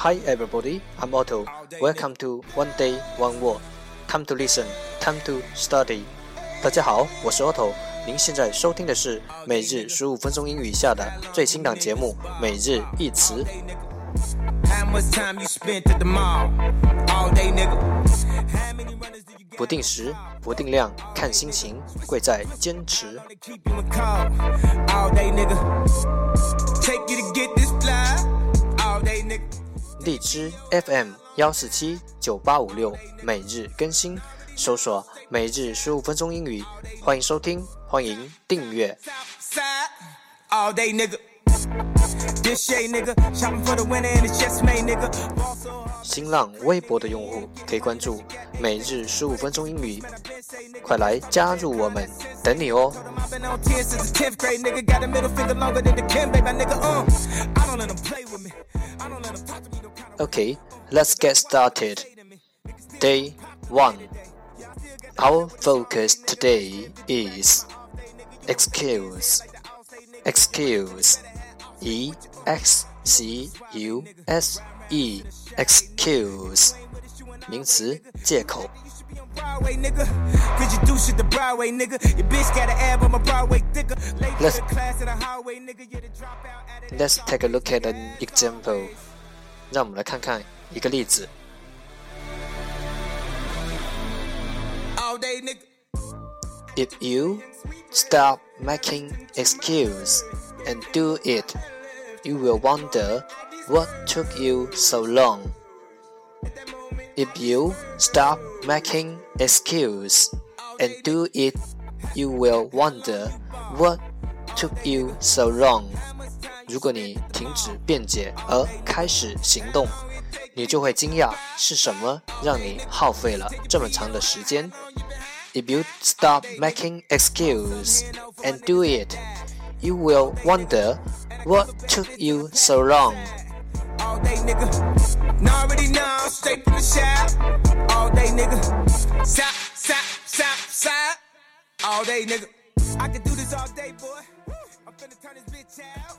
Hi everybody, I'm Otto. Welcome to One Day One Word. Time to listen, time to study. 大家好，我是 Otto。您现在收听的是每日十五分钟英语下的最新档节目《每日一词》。不定时，不定量，看心情，贵在坚持。荔枝 FM 幺四七九八五六，每日更新，搜索“每日十五分钟英语”，欢迎收听，欢迎订阅。新浪微博的用户可以关注“每日十五分钟英语”，快来加入我们，等你哦。Okay, let's get started. Day 1. Our focus today is excuse. Excuse. E X C U S E. Excuse. 名词，借口。Let's, let's take a look at an example. 让我们来看看一个例子。If you stop making excuse and do it, you will wonder what took you so long. If you stop making excuse and do it, you will wonder what took you so long. 如果你停止辩解而开始行动，你就会惊讶是什么让你耗费了这么长的时间。If you stop making excuse and do it, you will wonder what took you so long. All day nigga, already know, straight from the shop. All day nigga, sap, sap, sap, sap. All day nigga, I can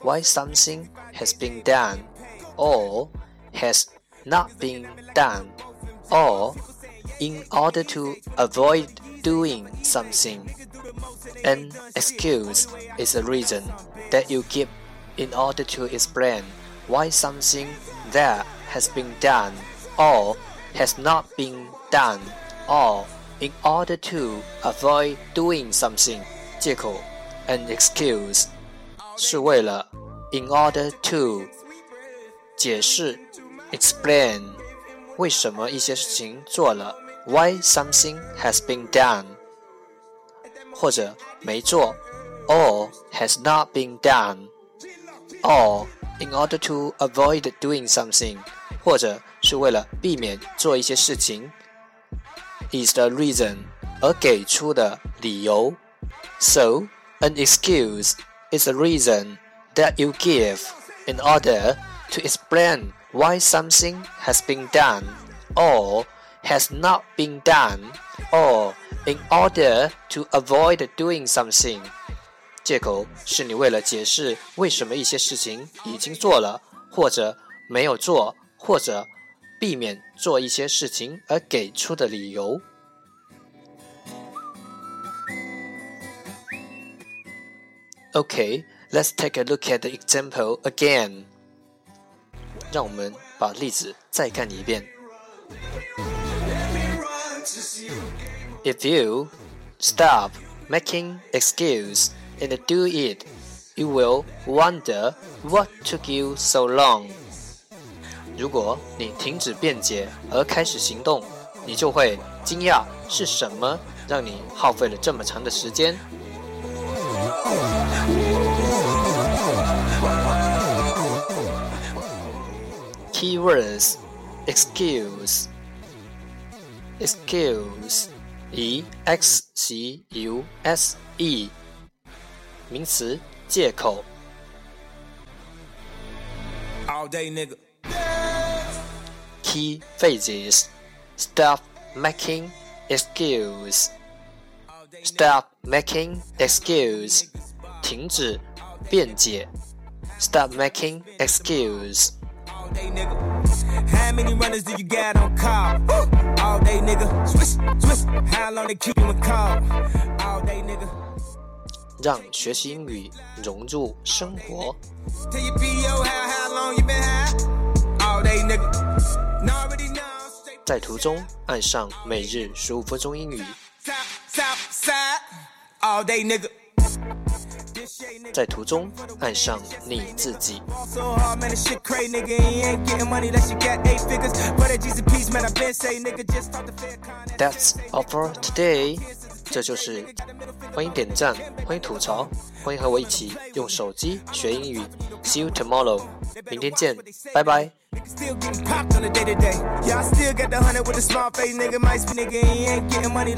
why something has been done or has not been done, or in order to avoid doing something. An excuse is a reason that you give in order to explain why something that has been done or has not been done, or in order to avoid doing something. 借口 an excuse 是为了 in order to 解释 explain 为什么一些事情做了 why something has been done 或者没做 or has not been done or in order to avoid doing something 或者是为了避免做一些事情 is the reason 而给出的理由 so an excuse is a reason that you give in order to explain why something has been done or has not been done or in order to avoid doing something. 借口是你为了解释为什么一些事情已经做了，或者没有做，或者避免做一些事情而给出的理由。 Okay, let's take a look at the example again. 让我们把例子再看一遍。If you stop making excuse and do it, you will wonder what took you so long. 如果你停止辩解而开始行动，你就会惊讶是什么让你耗费了这么长的时间。 Keywords excuse excuse e x c u s e 名词借口。 All day, nigga. Key phrases Stop making excuse Stop making excuse 停止辩解 Stop making excuse. How many runners do you got on call? All day, nigga. Swish, swish. How long they keep you in call? All day, nigga. 让学习英语融入生活。Tell your PO how, how long you been? All day, nigga. 在途中爱上每日十五分钟英语，在途中爱上你自己。That's all for today。这就是欢迎点赞，欢迎吐槽，欢迎和我一起用手机学英语。See you tomorrow，明天见，拜拜。Nigga still getting popped on the day to day. Yeah, I still got the hundred with a small face, nigga. Might be nigga, he ain't getting money.